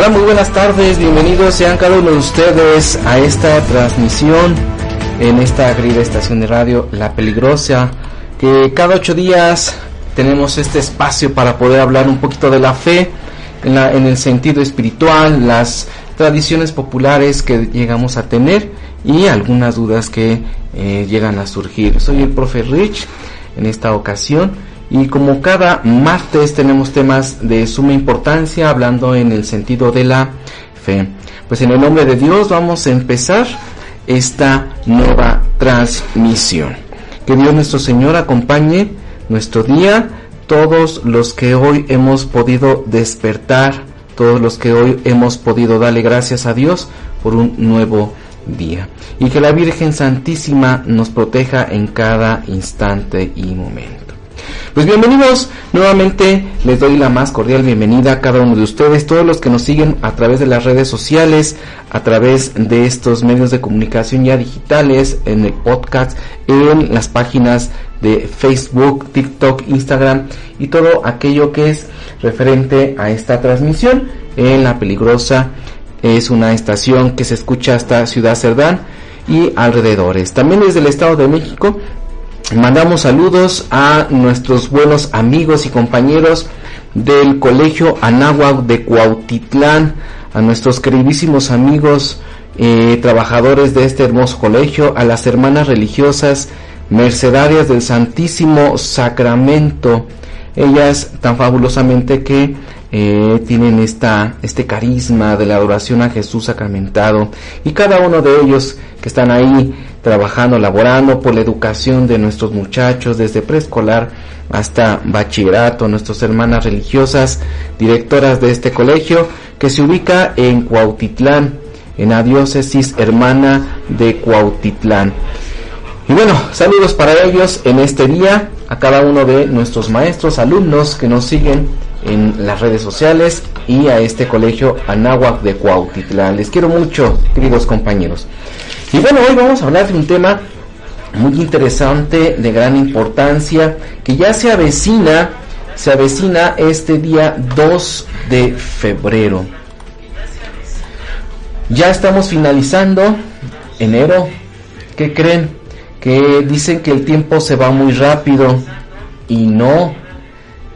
Hola, muy buenas tardes, bienvenidos sean cada uno de ustedes a esta transmisión en esta querida estación de radio La Peligrosa, que cada ocho días tenemos este espacio para poder hablar un poquito de la fe en, la, en el sentido espiritual, las tradiciones populares que llegamos a tener y algunas dudas que eh, llegan a surgir. Soy el profe Rich en esta ocasión y como cada martes tenemos temas de suma importancia hablando en el sentido de la fe. Pues en el nombre de Dios vamos a empezar esta nueva transmisión. Que Dios nuestro Señor acompañe nuestro día, todos los que hoy hemos podido despertar, todos los que hoy hemos podido darle gracias a Dios por un nuevo día. Y que la Virgen Santísima nos proteja en cada instante y momento. Pues bienvenidos nuevamente, les doy la más cordial bienvenida a cada uno de ustedes, todos los que nos siguen a través de las redes sociales, a través de estos medios de comunicación ya digitales, en el podcast, en las páginas de Facebook, TikTok, Instagram y todo aquello que es referente a esta transmisión en La Peligrosa. Es una estación que se escucha hasta Ciudad Cerdán y alrededores. También desde el Estado de México Mandamos saludos a nuestros buenos amigos y compañeros del Colegio Anáhuac de Cuautitlán, a nuestros queridísimos amigos eh, trabajadores de este hermoso colegio, a las hermanas religiosas mercedarias del Santísimo Sacramento, ellas tan fabulosamente que eh, tienen esta, este carisma de la adoración a Jesús sacramentado y cada uno de ellos que están ahí trabajando, laborando por la educación de nuestros muchachos desde preescolar hasta bachillerato, nuestras hermanas religiosas, directoras de este colegio que se ubica en Cuautitlán, en la diócesis hermana de Cuautitlán. Y bueno, saludos para ellos en este día, a cada uno de nuestros maestros, alumnos que nos siguen en las redes sociales y a este colegio Anáhuac de Cuautitlán. Les quiero mucho, queridos compañeros. Y bueno, hoy vamos a hablar de un tema muy interesante, de gran importancia, que ya se avecina, se avecina este día 2 de febrero. Ya estamos finalizando enero. ¿Qué creen? Que dicen que el tiempo se va muy rápido y no.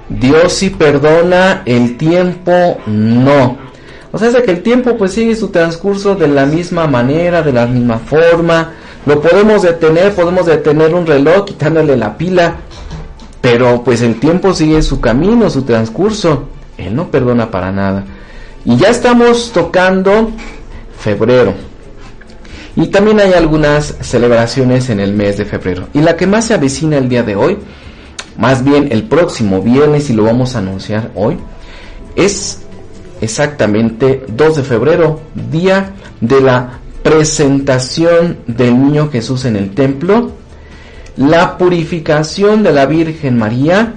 Dios sí perdona, el tiempo no. O sea, es que el tiempo pues sigue su transcurso de la misma manera, de la misma forma. Lo podemos detener, podemos detener un reloj quitándole la pila, pero pues el tiempo sigue su camino, su transcurso. Él no perdona para nada. Y ya estamos tocando febrero. Y también hay algunas celebraciones en el mes de febrero. Y la que más se avecina el día de hoy, más bien el próximo viernes, y lo vamos a anunciar hoy, es exactamente 2 de febrero, día de la presentación del niño Jesús en el templo, la purificación de la Virgen María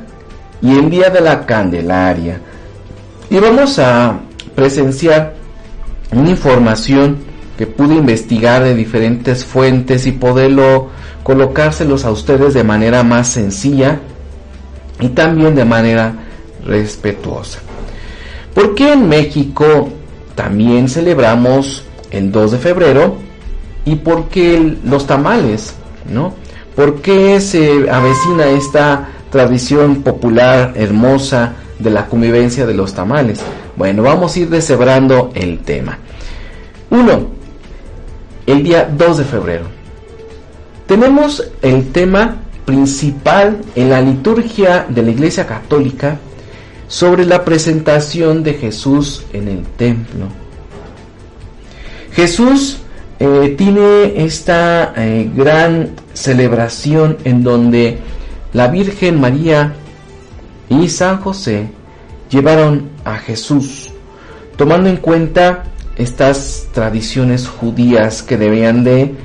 y el día de la Candelaria. Y vamos a presenciar una información que pude investigar de diferentes fuentes y poderlo colocárselos a ustedes de manera más sencilla y también de manera respetuosa. ¿Por qué en México también celebramos el 2 de febrero? ¿Y por qué los tamales? ¿No? ¿Por qué se avecina esta tradición popular hermosa de la convivencia de los tamales? Bueno, vamos a ir deshebrando el tema. 1. El día 2 de febrero. Tenemos el tema principal en la liturgia de la Iglesia Católica sobre la presentación de Jesús en el templo. Jesús eh, tiene esta eh, gran celebración en donde la Virgen María y San José llevaron a Jesús, tomando en cuenta estas tradiciones judías que debían de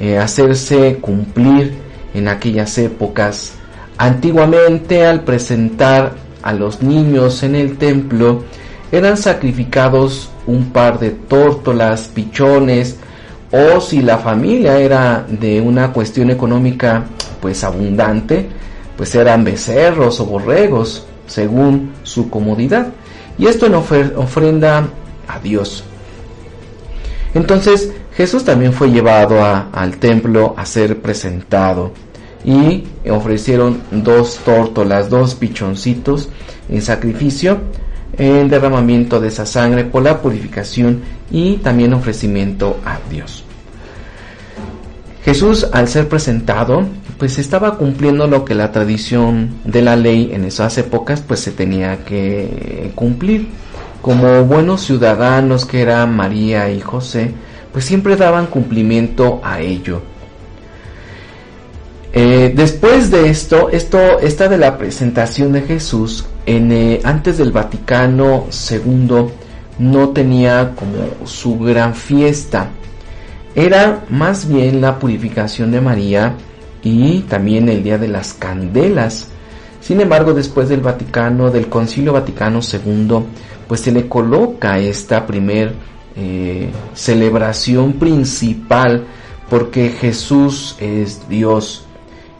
eh, hacerse cumplir en aquellas épocas. Antiguamente al presentar a los niños en el templo eran sacrificados un par de tórtolas, pichones, o si la familia era de una cuestión económica pues abundante, pues eran becerros o borregos, según su comodidad. Y esto en ofrenda a Dios. Entonces Jesús también fue llevado al templo a ser presentado y ofrecieron dos tórtolas, dos pichoncitos en sacrificio, en derramamiento de esa sangre por la purificación y también ofrecimiento a Dios. Jesús al ser presentado pues estaba cumpliendo lo que la tradición de la ley en esas épocas pues se tenía que cumplir. Como buenos ciudadanos que eran María y José, pues siempre daban cumplimiento a ello. Eh, después de esto, esto, esta de la presentación de Jesús, en, eh, antes del Vaticano II no tenía como su gran fiesta. Era más bien la purificación de María y también el Día de las Candelas. Sin embargo, después del Vaticano, del Concilio Vaticano II, pues se le coloca esta primer eh, celebración principal porque Jesús es Dios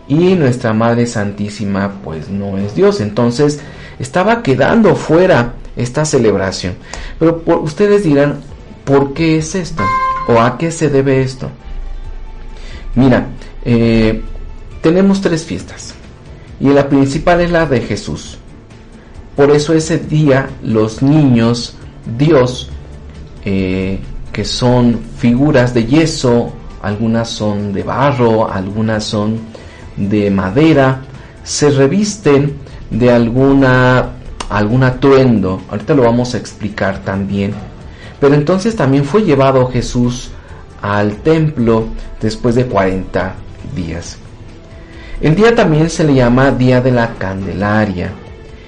y nuestra Madre Santísima pues no es Dios. Entonces estaba quedando fuera esta celebración. Pero ustedes dirán, ¿por qué es esto? ¿O a qué se debe esto? Mira, eh, tenemos tres fiestas y la principal es la de Jesús. Por eso ese día los niños, Dios, eh, que son figuras de yeso, algunas son de barro, algunas son de madera, se revisten de alguna algún atuendo. Ahorita lo vamos a explicar también. Pero entonces también fue llevado Jesús al templo después de 40 días. El día también se le llama Día de la Candelaria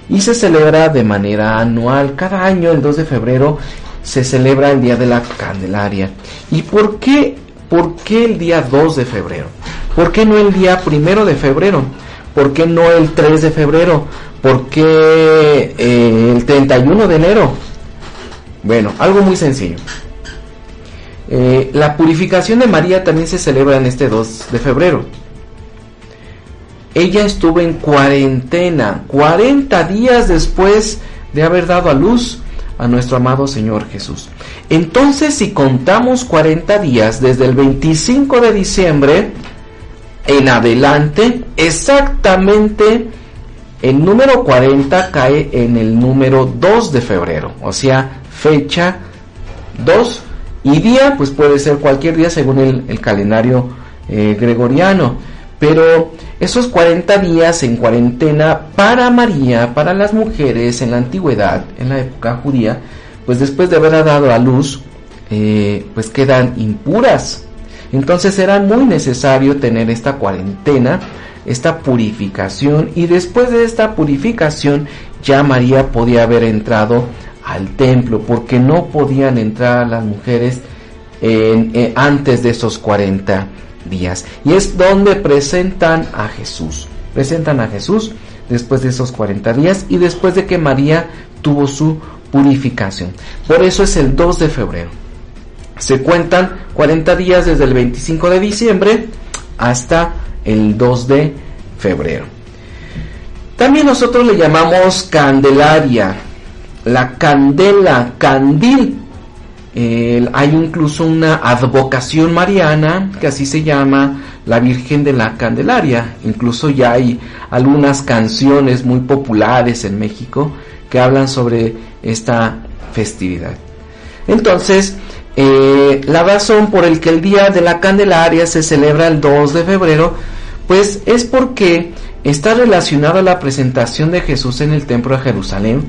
y se celebra de manera anual. Cada año, el 2 de febrero, se celebra el Día de la Candelaria. ¿Y por qué, por qué el día 2 de febrero? ¿Por qué no el día 1 de febrero? ¿Por qué no el 3 de febrero? ¿Por qué eh, el 31 de enero? Bueno, algo muy sencillo. Eh, la purificación de María también se celebra en este 2 de febrero. Ella estuvo en cuarentena, 40 días después de haber dado a luz a nuestro amado Señor Jesús. Entonces, si contamos 40 días desde el 25 de diciembre en adelante, exactamente el número 40 cae en el número 2 de febrero, o sea, fecha 2 y día, pues puede ser cualquier día según el, calendario eh, gregoriano. Pero esos 40 días en cuarentena para María, para las mujeres en la antigüedad, en la época judía, pues después de haber dado a luz, eh, pues quedan impuras. Entonces era muy necesario tener esta cuarentena esta purificación y después de esta purificación ya María podía haber entrado al templo porque no podían entrar las mujeres eh, antes de esos 40 días. Y es donde presentan a Jesús. Presentan a Jesús después de esos 40 días y después de que María tuvo su purificación. Por eso es el 2 de febrero se cuentan 40 días desde el 25 de diciembre hasta el 2 de febrero. También nosotros le llamamos Candelaria, la candela, candil. hay incluso una advocación mariana que así se llama la Virgen de la Candelaria. Incluso ya hay algunas canciones muy populares en México que hablan sobre esta festividad. Entonces, eh, la razón por el que el Día de la Candelaria se celebra el 2 de febrero, pues es porque está relacionado a la presentación de Jesús en el templo de Jerusalén,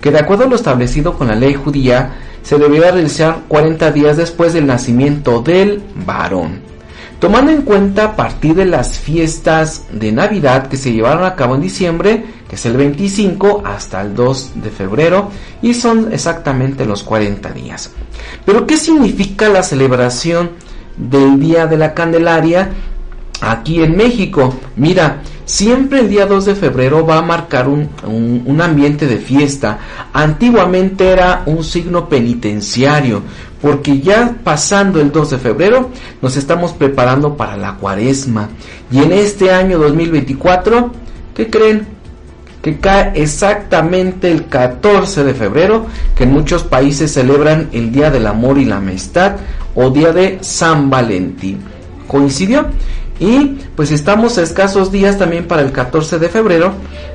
que de acuerdo a lo establecido con la ley judía, se debía realizar 40 días después del nacimiento del varón. Tomando en cuenta a partir de las fiestas de Navidad que se llevaron a cabo en diciembre, que es el 25 hasta el 2 de febrero, y son exactamente los 40 días. Pero ¿qué significa la celebración del Día de la Candelaria aquí en México? Mira, siempre el día 2 de febrero va a marcar un, ambiente de fiesta. Antiguamente era un signo penitenciario, porque ya pasando el 2 de febrero nos estamos preparando para la cuaresma. Y en este año 2024, ¿qué creen? que cae exactamente el 14 de febrero, que en muchos países celebran el Día del Amor y la Amistad o Día de San Valentín. Coincidió. Y pues estamos a escasos días también para el 14 de febrero,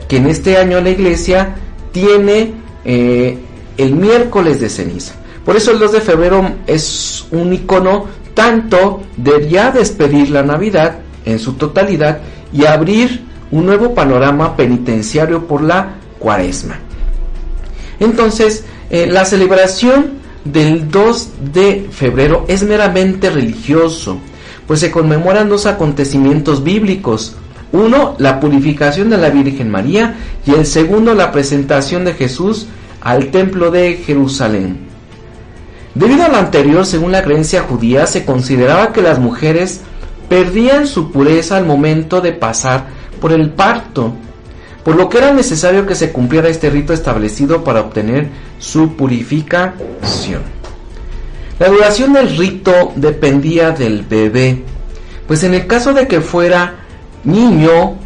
que en este año la iglesia tiene eh, el miércoles de ceniza. Por eso el 2 de febrero es un icono tanto de ya despedir la Navidad en su totalidad y abrir un nuevo panorama penitenciario por la cuaresma. Entonces, eh, la celebración del 2 de febrero es meramente religioso, pues se conmemoran dos acontecimientos bíblicos. Uno, la purificación de la Virgen María y el segundo, la presentación de Jesús al templo de Jerusalén. Debido a lo anterior, según la creencia judía, se consideraba que las mujeres perdían su pureza al momento de pasar por el parto, por lo que era necesario que se cumpliera este rito establecido para obtener su purificación. La duración del rito dependía del bebé, pues en el caso de que fuera niño,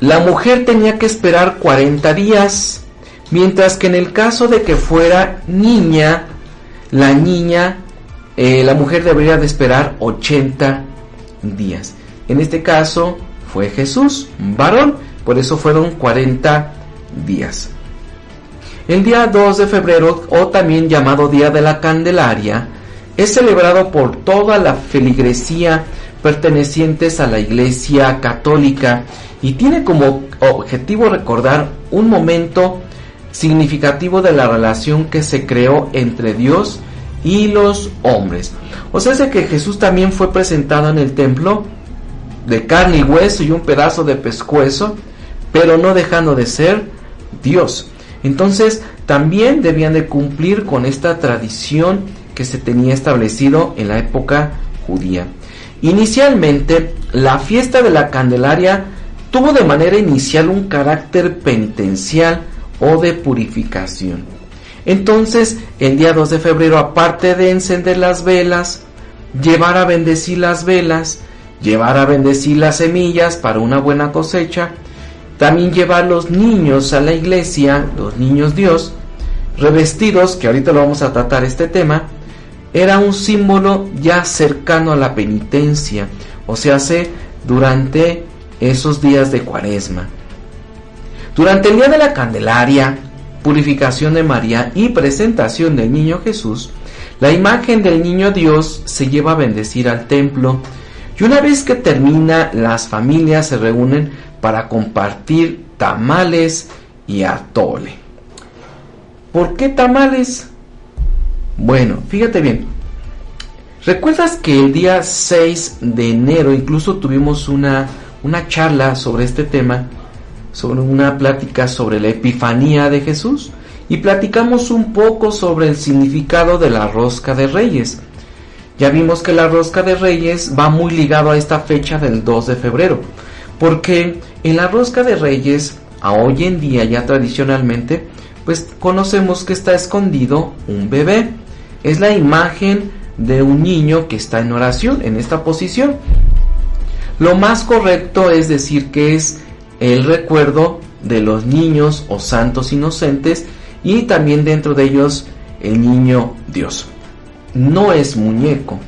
la mujer tenía que esperar 40 días, mientras que en el caso de que fuera niña, la niña, eh, la mujer debería de esperar 80 días. En este caso fue Jesús, varón, por eso fueron 40 días. El día 2 de febrero, o también llamado Día de la Candelaria, es celebrado por toda la feligresía pertenecientes a la Iglesia Católica y tiene como objetivo recordar un momento significativo de la relación que se creó entre Dios y los hombres. O sea, es que Jesús también fue presentado en el templo de carne y hueso y un pedazo de pescuezo, pero no dejando de ser Dios. Entonces, también debían de cumplir con esta tradición que se tenía establecido en la época judía. Inicialmente, la fiesta de la Candelaria tuvo de manera inicial un carácter penitencial o de purificación. Entonces, el día 2 de febrero, aparte de encender las velas, llevar a bendecir las velas, llevar a bendecir las semillas para una buena cosecha, también llevar los niños a la iglesia, los niños Dios, revestidos, que ahorita lo vamos a tratar este tema, era un símbolo ya cercano a la penitencia, o sea, hace durante esos días de cuaresma. Durante el día de la Candelaria, purificación de María y presentación del niño Jesús, la imagen del niño Dios se lleva a bendecir al templo y una vez que termina las familias se reúnen para compartir tamales y atole. ¿Por qué tamales? Bueno, fíjate bien. ¿Recuerdas que el día 6 de enero incluso tuvimos una, una charla sobre este tema? sobre una plática sobre la Epifanía de Jesús y platicamos un poco sobre el significado de la rosca de reyes. Ya vimos que la rosca de reyes va muy ligado a esta fecha del 2 de febrero, porque en la rosca de reyes, a hoy en día ya tradicionalmente, pues conocemos que está escondido un bebé. Es la imagen de un niño que está en oración, en esta posición. Lo más correcto es decir que es el recuerdo de los niños o santos inocentes y también dentro de ellos el niño Dios. No es muñeco,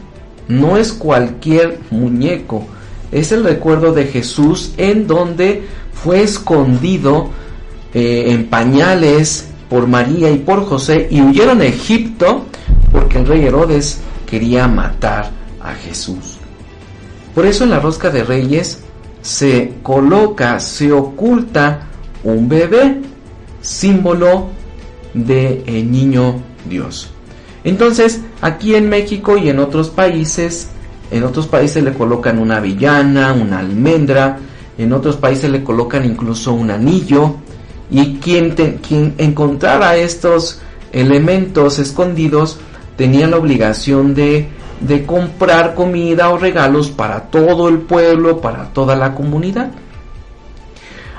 no es cualquier muñeco, es el recuerdo de Jesús en donde fue escondido eh, en pañales por María y por José y huyeron a Egipto porque el rey Herodes quería matar a Jesús. Por eso en la rosca de reyes se coloca, se oculta un bebé, símbolo de el niño Dios. Entonces, aquí en México y en otros países, en otros países le colocan una avellana, una almendra, en otros países le colocan incluso un anillo, y quien, quien encontrara estos elementos escondidos tenía la obligación de comprar comida o regalos para todo el pueblo, para toda la comunidad.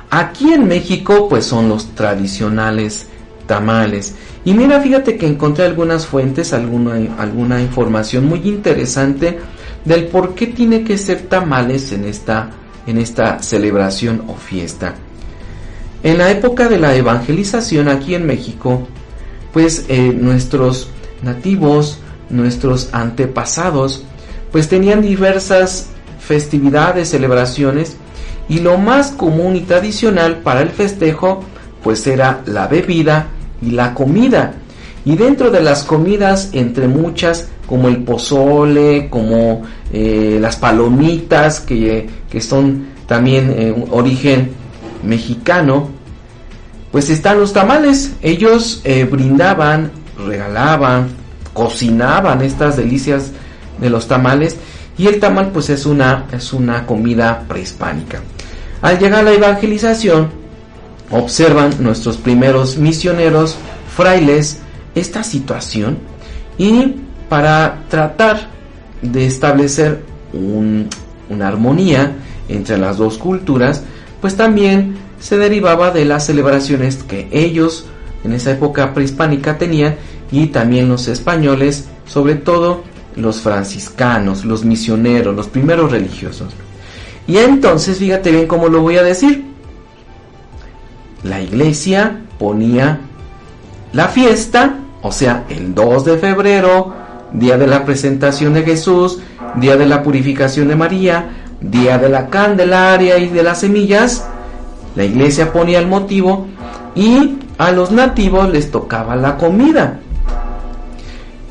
Aquí en México pues son los tradicionales tamales. Y mira, fíjate que encontré algunas fuentes, alguna información muy interesante del por qué tiene que ser tamales en esta, en esta celebración o fiesta. En la época de la evangelización aquí en México, pues eh, nuestros nativos, nuestros antepasados, pues tenían diversas festividades, celebraciones, y lo más común y tradicional para el festejo, pues era la bebida y la comida. Y dentro de las comidas, entre muchas, como el pozole, como eh, las palomitas, que, son también eh, origen mexicano, pues están los tamales. Ellos eh, brindaban, regalaban, cocinaban estas delicias de los tamales y el tamal pues es una, es una comida prehispánica. Al llegar a la evangelización, observan nuestros primeros misioneros, frailes, esta situación y para tratar de establecer una armonía entre las dos culturas, pues también se derivaba de las celebraciones que ellos en esa época prehispánica tenían y también los españoles, sobre todo los franciscanos, los misioneros, los primeros religiosos. Y entonces, fíjate bien cómo lo voy a decir. La iglesia ponía la fiesta, o sea, el 2 de febrero, día de la presentación de Jesús, día de la purificación de María, día de la Candelaria y de las semillas. La iglesia ponía el motivo y a los nativos les tocaba la comida.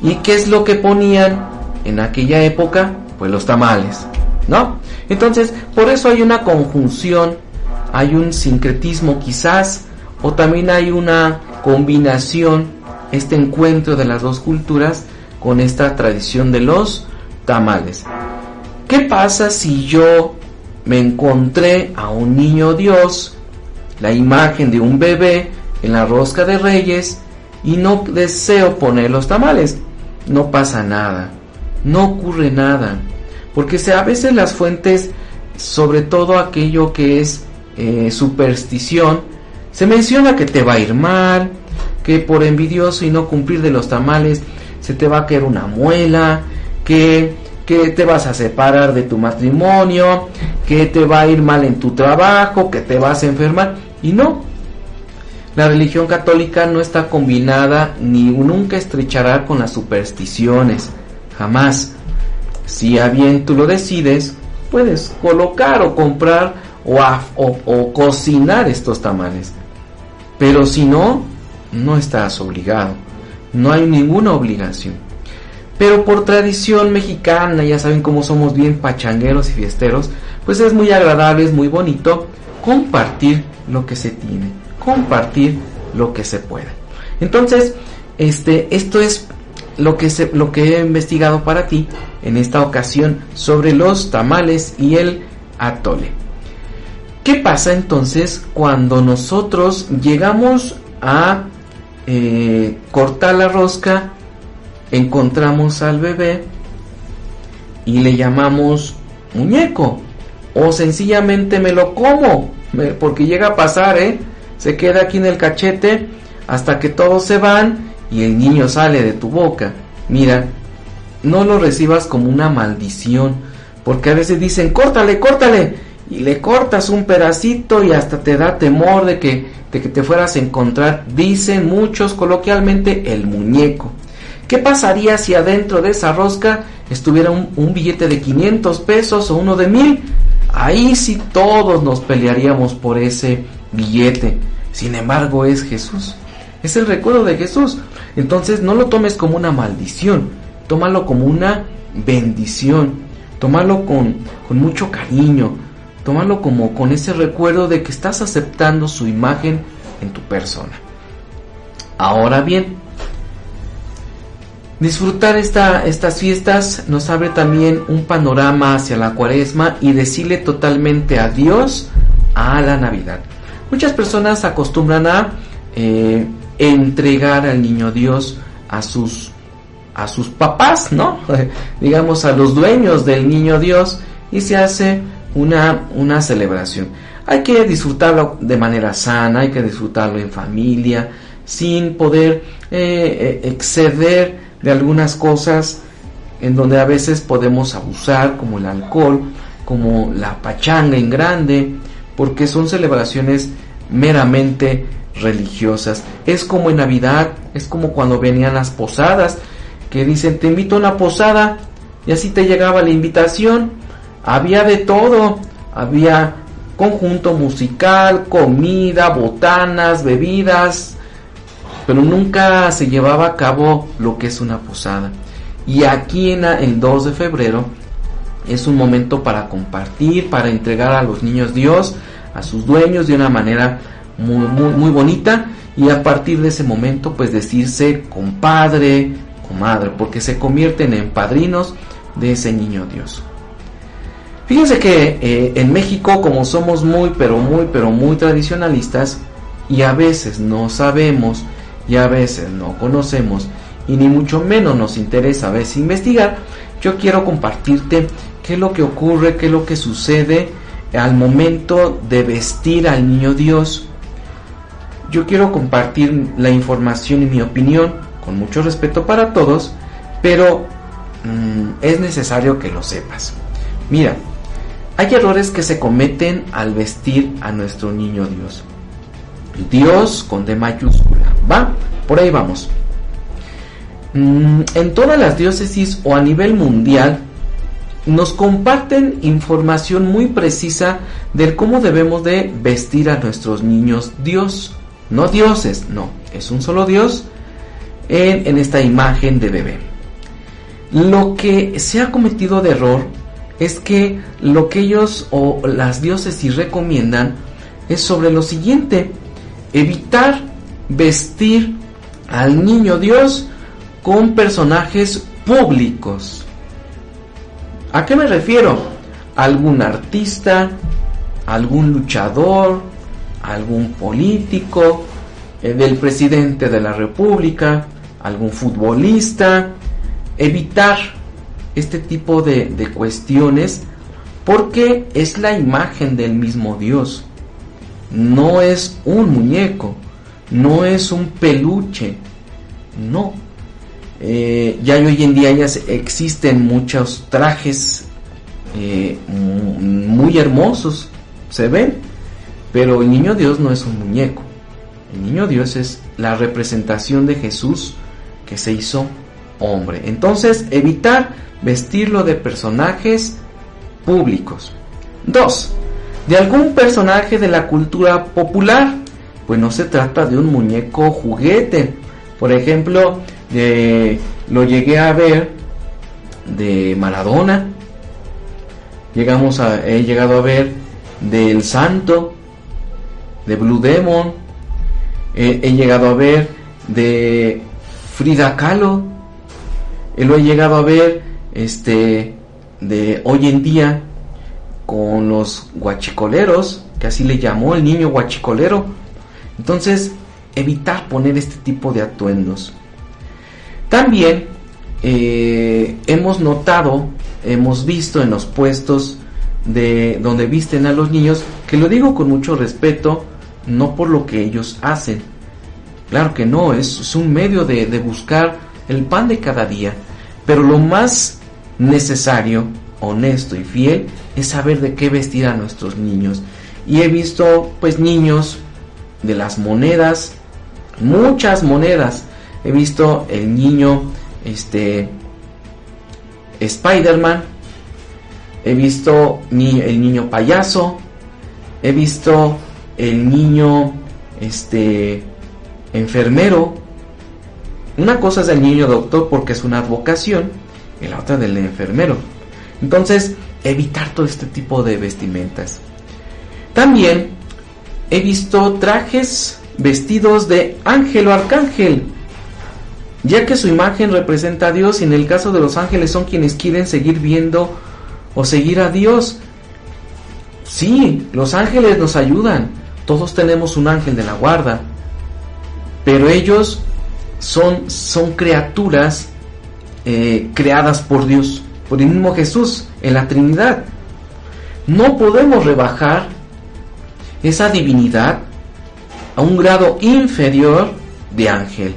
¿Y qué es lo que ponían en aquella época? Pues los tamales, ¿no? Entonces, por eso hay una conjunción, hay un sincretismo quizás, o también hay una combinación, este encuentro de las dos culturas con esta tradición de los tamales. ¿Qué pasa si yo me encontré a un niño Dios, la imagen de un bebé en la rosca de reyes, y no deseo poner los tamales? No pasa nada, no ocurre nada, porque a veces las fuentes, sobre todo aquello que es eh, superstición, se menciona que te va a ir mal, que por envidioso y no cumplir de los tamales se te va a caer una muela, que, que te vas a separar de tu matrimonio, que te va a ir mal en tu trabajo, que te vas a enfermar. Y no, la religión católica no está combinada ni nunca estrechará con las supersticiones, jamás. Si a bien tú lo decides, puedes colocar o comprar o, o cocinar estos tamales. Pero si no, no estás obligado. No hay ninguna obligación. Pero por tradición mexicana, ya saben cómo somos bien pachangueros y fiesteros, pues es muy agradable, es muy bonito compartir lo que se tiene, compartir lo que se pueda. Entonces, este, esto es lo que, se, lo que he investigado para ti en esta ocasión sobre los tamales y el atole. ¿Qué pasa entonces cuando nosotros llegamos a eh, cortar la rosca, encontramos al bebé y le llamamos muñeco? O sencillamente me lo como, porque llega a pasar, ¿eh? Se queda aquí en el cachete hasta que todos se van y el niño sale de tu boca. Mira, no lo recibas como una maldición, porque a veces dicen, córtale, córtale, y le cortas un pedacito y hasta te da temor de que, de que te fueras a encontrar, dicen muchos coloquialmente, el muñeco. ¿Qué pasaría si adentro de esa rosca estuviera un, billete de 500 pesos o uno de mil? Ahí sí todos nos pelearíamos por ese billete. Sin embargo, es Jesús. Es el recuerdo de Jesús. Entonces no lo tomes como una maldición, tómalo como una bendición, tómalo con, con mucho cariño, tómalo como con ese recuerdo de que estás aceptando su imagen en tu persona. Ahora bien, disfrutar esta, estas fiestas nos abre también un panorama hacia la cuaresma y decirle totalmente adiós a la Navidad. Muchas personas acostumbran a eh, entregar al niño Dios a sus a sus papás, ¿no? digamos a los dueños del niño Dios y se hace una, una celebración. Hay que disfrutarlo de manera sana, hay que disfrutarlo en familia, sin poder eh, eh, exceder de algunas cosas en donde a veces podemos abusar, como el alcohol, como la pachanga en grande, porque son celebraciones meramente religiosas. Es como en Navidad, es como cuando venían las posadas, que dicen te invito a una posada y así te llegaba la invitación. Había de todo, había conjunto musical, comida, botanas, bebidas, pero nunca se llevaba a cabo lo que es una posada. Y aquí en el 2 de febrero es un momento para compartir, para entregar a los niños Dios, a sus dueños de una manera muy, muy, bonita y a partir de ese momento pues decirse compadre, comadre, porque se convierten en padrinos de ese niño Dios. Fíjense que eh, en México como somos muy pero muy pero muy tradicionalistas y a veces no sabemos y a veces no conocemos y ni mucho menos nos interesa a veces investigar, yo quiero compartirte qué es lo que ocurre, qué es lo que sucede al momento de vestir al niño Dios. Yo quiero compartir la información y mi opinión con mucho respeto para todos, pero mm, es necesario que lo sepas. Mira, hay errores que se cometen al vestir a nuestro niño Dios. Dios con D mayúscula, ¿va? Por ahí vamos. Mm, en todas las diócesis o a nivel mundial nos comparten información muy precisa de cómo debemos de vestir a nuestros niños Dios. No dioses, no, es un solo Dios en esta imagen de bebé. Lo que se ha cometido de error es que lo que ellos o las diócesis recomiendan es sobre lo siguiente, evitar vestir al niño Dios con personajes públicos. ¿A qué me refiero? ¿Algún artista? ¿Algún luchador? ¿Algún político? Eh, ¿Del presidente de la República? ¿Algún futbolista? Evitar este tipo de, de cuestiones porque es la imagen del mismo Dios. No es un muñeco, no es un peluche, no, eh, ya hoy en día ya existen muchos trajes eh, muy hermosos, se ven, pero el niño Dios no es un muñeco. El niño Dios es la representación de Jesús que se hizo hombre. Entonces, evitar vestirlo de personajes públicos. Dos, de algún personaje de la cultura popular. Pues no se trata de un muñeco juguete. Por ejemplo, lo llegué a ver de Maradona. Llegamos a, he llegado a ver del Santo, de Blue Demon. he llegado a ver de Frida Kahlo. lo he llegado a ver este de hoy en día con los guachicoleros, que así le llamó el niño guachicolero. Entonces, evitar poner este tipo de atuendos. También eh, hemos notado, hemos visto en los puestos de donde visten a los niños, que lo digo con mucho respeto, no por lo que ellos hacen. Claro que no, es, un medio de, de buscar el pan de cada día. Pero lo más necesario, honesto y fiel es saber de qué vestir a nuestros niños. Y he visto pues niños de las monedas, muchas monedas, he visto el niño este Spider-Man, he visto el niño payaso, he visto el niño este enfermero. Una cosa es el niño doctor porque es una vocación y la otra del enfermero. Entonces, evitar todo este tipo de vestimentas. También he visto trajes vestidos de ángel o arcángel ya que su imagen representa a Dios y en el caso de los ángeles son quienes quieren seguir viendo o seguir a Dios. Sí, los ángeles nos ayudan, todos tenemos un ángel de la guarda, pero ellos son, son criaturas eh, creadas por Dios, por el mismo Jesús, en la Trinidad. No podemos rebajar esa divinidad a un grado inferior de ángel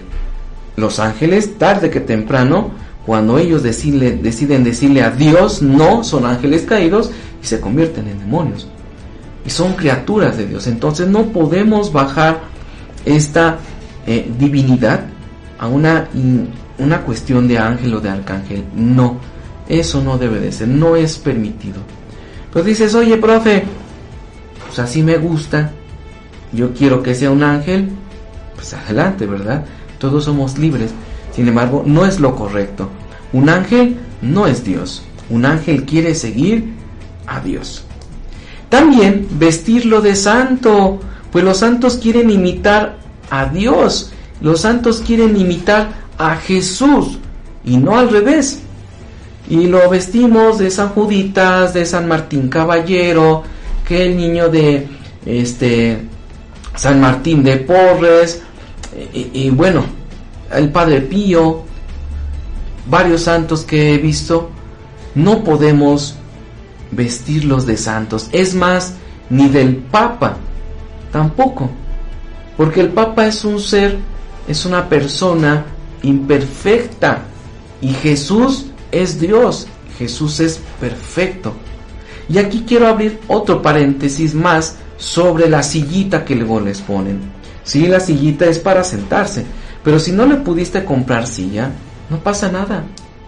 los ángeles, tarde que temprano, cuando ellos deciden decirle a Dios no, son ángeles caídos y se convierten en demonios. y son criaturas de Dios. Entonces no podemos bajar esta eh, divinidad a una, una cuestión de ángel o de arcángel. No, eso no debe de ser, no es permitido. Pues dices, oye, profe, pues así me gusta, yo quiero que sea un ángel, pues adelante, ¿verdad? Todos somos libres. Sin embargo, no es lo correcto. Un ángel no es Dios. Un ángel quiere seguir a Dios. También vestirlo de santo, pues los santos quieren imitar a Dios. Los santos quieren imitar a Jesús y no al revés. Y lo vestimos de San Juditas, de San Martín Caballero, que el niño de este San Martín de Porres, y, bueno, el Padre Pío, varios santos que he visto, no podemos vestirlos de santos. Es más, ni del Papa, tampoco. Porque el Papa es un ser, es una persona imperfecta. Y Jesús es Dios, Jesús es perfecto. Y aquí quiero abrir otro paréntesis más sobre la sillita que luego les ponen. Sí, la sillita es para sentarse, pero si no le pudiste comprar silla, no pasa nada,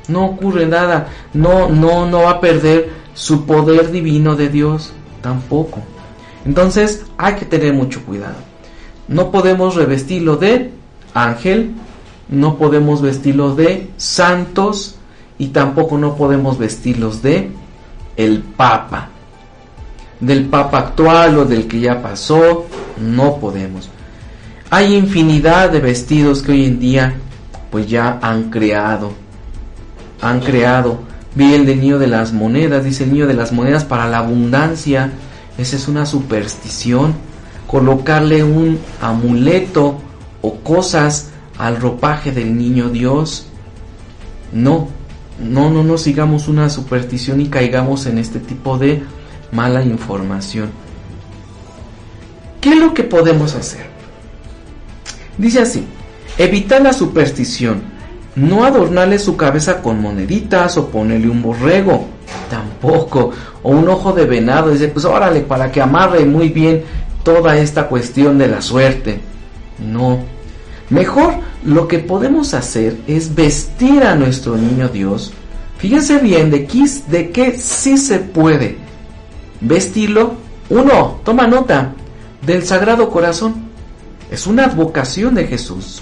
no ocurre nada, no, no, no va a perder su poder divino de Dios, tampoco. Entonces hay que tener mucho cuidado. No podemos revestirlo de ángel, no podemos vestirlo de santos y tampoco no podemos vestirlos de el papa del Papa actual o del que ya pasó, no podemos. Hay infinidad de vestidos que hoy en día pues ya han creado. Han creado. Vi el del niño de las monedas, dice el niño de las monedas para la abundancia. Esa es una superstición. Colocarle un amuleto o cosas al ropaje del niño Dios. No, no, no, no sigamos una superstición y caigamos en este tipo de mala información. ¿Qué es lo que podemos hacer? Dice así, evitar la superstición, no adornarle su cabeza con moneditas o ponerle un borrego, tampoco, o un ojo de venado, dice, pues órale, para que amarre muy bien toda esta cuestión de la suerte. No, mejor lo que podemos hacer es vestir a nuestro niño Dios. Fíjense bien de, qué, sí se puede vestirlo. Uno, toma nota del Sagrado Corazón. Es una advocación de Jesús.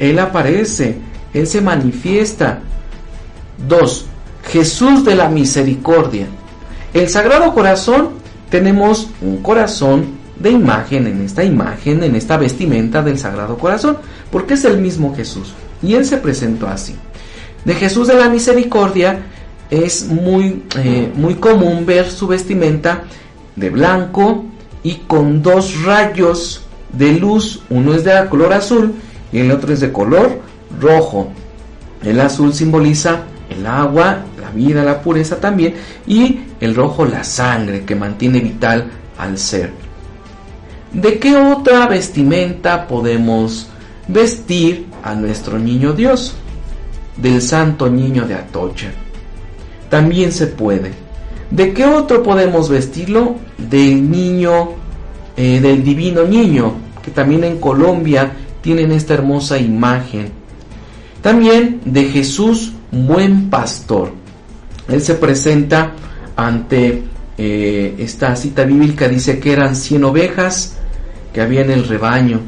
Él aparece, Él se manifiesta. Dos, Jesús de la misericordia. El Sagrado Corazón tenemos un corazón de imagen en esta imagen, en esta vestimenta del Sagrado Corazón, porque es el mismo Jesús. Y Él se presentó así. De Jesús de la misericordia es muy, eh, muy común ver su vestimenta de blanco y con dos rayos de luz, uno es de color azul y el otro es de color rojo. El azul simboliza el agua, la vida, la pureza también, y el rojo la sangre que mantiene vital al ser. ¿De qué otra vestimenta podemos vestir a nuestro niño Dios? Del santo niño de Atocha también se puede. ¿De qué otro podemos vestirlo? Del niño, eh, del divino niño, que también en Colombia tienen esta hermosa imagen. También de Jesús, buen pastor. Él se presenta ante eh, esta cita bíblica, dice que eran 100 ovejas que había en el rebaño,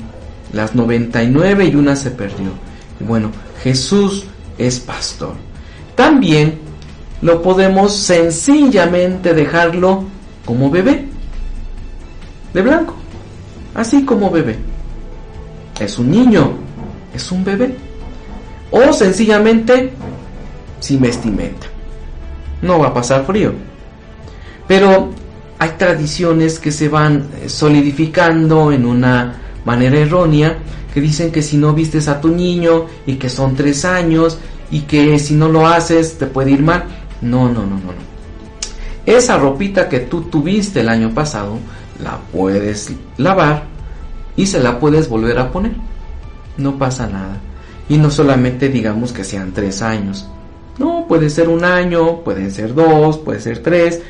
las 99 y una se perdió. Y bueno, Jesús es pastor. También lo podemos sencillamente dejarlo como bebé, de blanco, así como bebé. Es un niño, es un bebé. O sencillamente sin vestimenta. No va a pasar frío. Pero hay tradiciones que se van solidificando en una manera errónea que dicen que si no vistes a tu niño y que son tres años y que si no lo haces te puede ir mal. No, no, no, no, no. Esa ropita que tú tuviste el año pasado, la puedes lavar y se la puedes volver a poner. No pasa nada. Y no solamente digamos que sean tres años. No, puede ser un año, pueden ser dos, puede ser tres,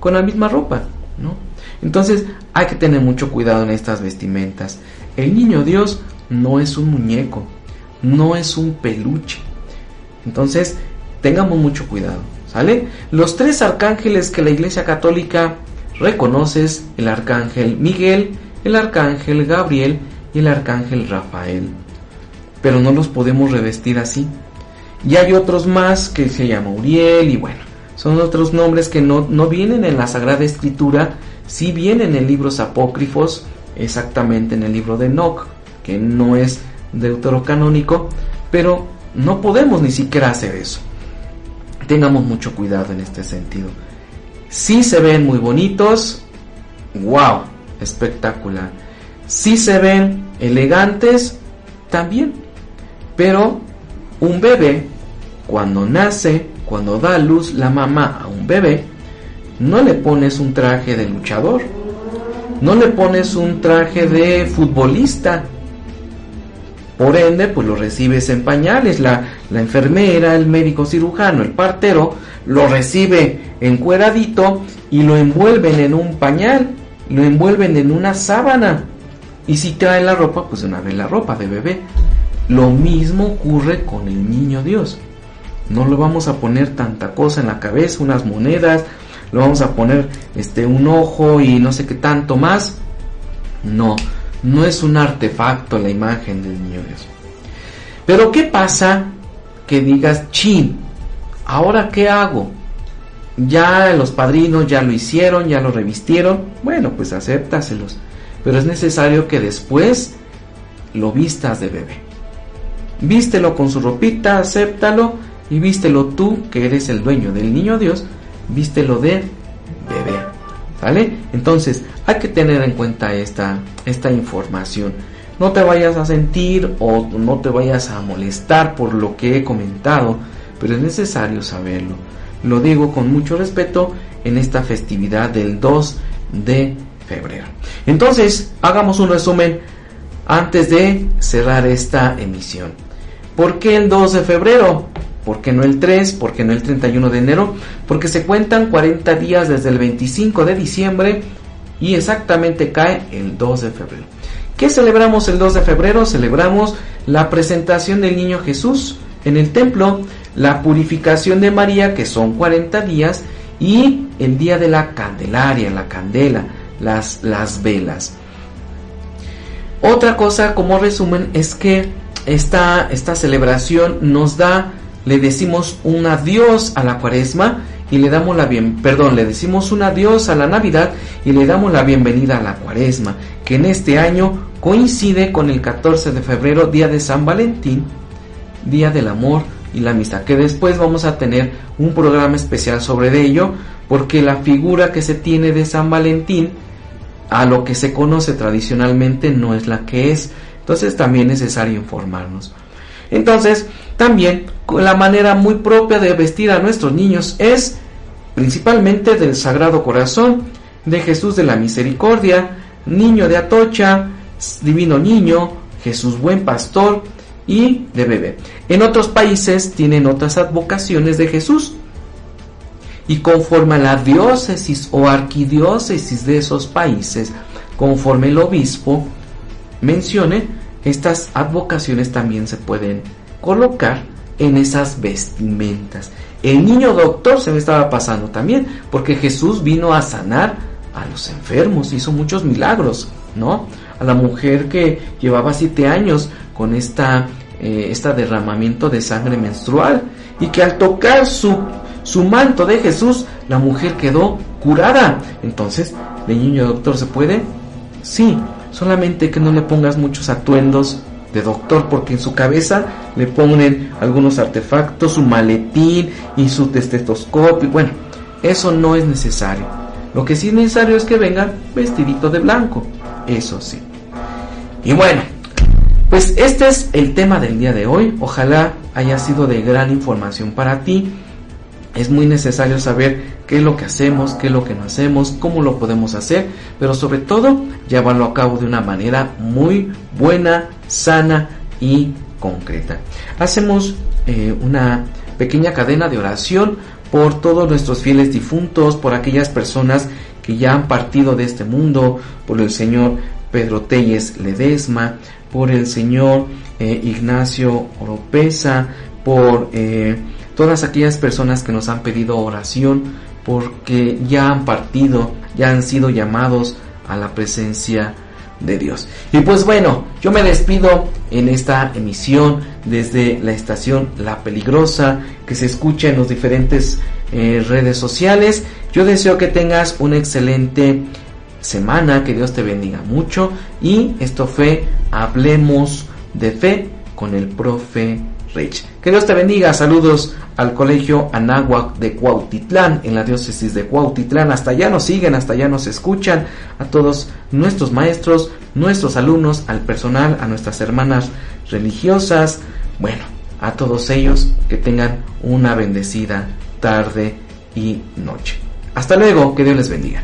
con la misma ropa, ¿no? Entonces hay que tener mucho cuidado en estas vestimentas. El niño Dios no es un muñeco, no es un peluche. Entonces tengamos mucho cuidado, ¿sale? Los tres arcángeles que la Iglesia Católica reconoce es el arcángel Miguel, el arcángel Gabriel y el arcángel Rafael. Pero no los podemos revestir así. Y hay otros más que se llama Uriel y bueno, son otros nombres que no, no vienen en la Sagrada Escritura, sí vienen en libros apócrifos, exactamente en el libro de Enoch, que no es deuterocanónico, pero no podemos ni siquiera hacer eso. Tengamos mucho cuidado en este sentido. Si se ven muy bonitos, wow, espectacular. Si se ven elegantes, también. Pero un bebé, cuando nace, cuando da luz la mamá a un bebé, no le pones un traje de luchador, no le pones un traje de futbolista. Por ende, pues lo recibes en pañales. La, la enfermera, el médico cirujano, el partero, lo recibe encueradito y lo envuelven en un pañal, lo envuelven en una sábana. Y si traen la ropa, pues una vez la ropa de bebé. Lo mismo ocurre con el niño Dios. No le vamos a poner tanta cosa en la cabeza, unas monedas, le vamos a poner este un ojo y no sé qué tanto más. No, no es un artefacto la imagen del niño Dios. Pero ¿qué pasa que digas, chin, ahora qué hago? Ya los padrinos ya lo hicieron, ya lo revistieron. Bueno, pues acéptaselos. Pero es necesario que después lo vistas de bebé vístelo con su ropita, acéptalo y vístelo tú, que eres el dueño del niño Dios, vístelo de bebé. ¿Vale? Entonces, hay que tener en cuenta esta, esta información. No te vayas a sentir o no te vayas a molestar por lo que he comentado, pero es necesario saberlo. Lo digo con mucho respeto en esta festividad del 2 de febrero. Entonces, hagamos un resumen antes de cerrar esta emisión. ¿Por qué el 2 de febrero? ¿Por qué no el 3? ¿Por qué no el 31 de enero? Porque se cuentan 40 días desde el 25 de diciembre y exactamente cae el 2 de febrero. ¿Qué celebramos el 2 de febrero? Celebramos la presentación del niño Jesús en el templo, la purificación de María, que son 40 días, y el día de la Candelaria, la candela, las, las velas. Otra cosa como resumen es que esta, esta celebración nos da, le decimos un adiós a la cuaresma y le damos la bien, perdón, le decimos un adiós a la Navidad y le damos la bienvenida a la cuaresma, que en este año coincide con el 14 de febrero, día de San Valentín, día del amor y la amistad, que después vamos a tener un programa especial sobre ello, porque la figura que se tiene de San Valentín, a lo que se conoce tradicionalmente, no es la que es. Entonces también es necesario informarnos. Entonces, también la manera muy propia de vestir a nuestros niños es principalmente del Sagrado Corazón, de Jesús de la Misericordia, Niño de Atocha, Divino Niño, Jesús Buen Pastor y de bebé. En otros países tienen otras advocaciones de Jesús. Y conforme a la diócesis o arquidiócesis de esos países, conforme el obispo, mencione, estas advocaciones también se pueden colocar en esas vestimentas. El niño doctor se me estaba pasando también, porque Jesús vino a sanar a los enfermos, hizo muchos milagros, ¿no? A la mujer que llevaba siete años con esta, eh, derramamiento de sangre menstrual y que al tocar su, su manto de Jesús, la mujer quedó curada. Entonces, ¿el niño doctor se puede? Sí, solamente que no le pongas muchos atuendos de doctor porque en su cabeza le ponen algunos artefactos, su maletín y su estetoscopio. Bueno, eso no es necesario. Lo que sí es necesario es que venga vestidito de blanco. Eso sí. Y bueno, pues este es el tema del día de hoy. Ojalá haya sido de gran información para ti es muy necesario saber qué es lo que hacemos, qué es lo que no hacemos, cómo lo podemos hacer, pero sobre todo llevarlo a cabo de una manera muy buena, sana y concreta. Hacemos eh, una pequeña cadena de oración por todos nuestros fieles difuntos, por aquellas personas que ya han partido de este mundo, por el señor Pedro Telles Ledesma, por el señor eh, Ignacio Oropesa, por eh, todas aquellas personas que nos han pedido oración porque ya han partido, ya han sido llamados a la presencia de Dios. Y pues bueno, yo me despido en esta emisión desde la estación La Peligrosa que se escucha en los diferentes eh, redes sociales. Yo deseo que tengas una excelente semana, que Dios te bendiga mucho y esto fue Hablemos de Fe con el profe Que Dios te bendiga. Saludos al Colegio Anáhuac de Cuautitlán, en la diócesis de Cuautitlán. Hasta allá nos siguen, hasta allá nos escuchan. A todos nuestros maestros, nuestros alumnos, al personal, a nuestras hermanas religiosas. Bueno, a todos ellos que tengan una bendecida tarde y noche. Hasta luego, que Dios les bendiga.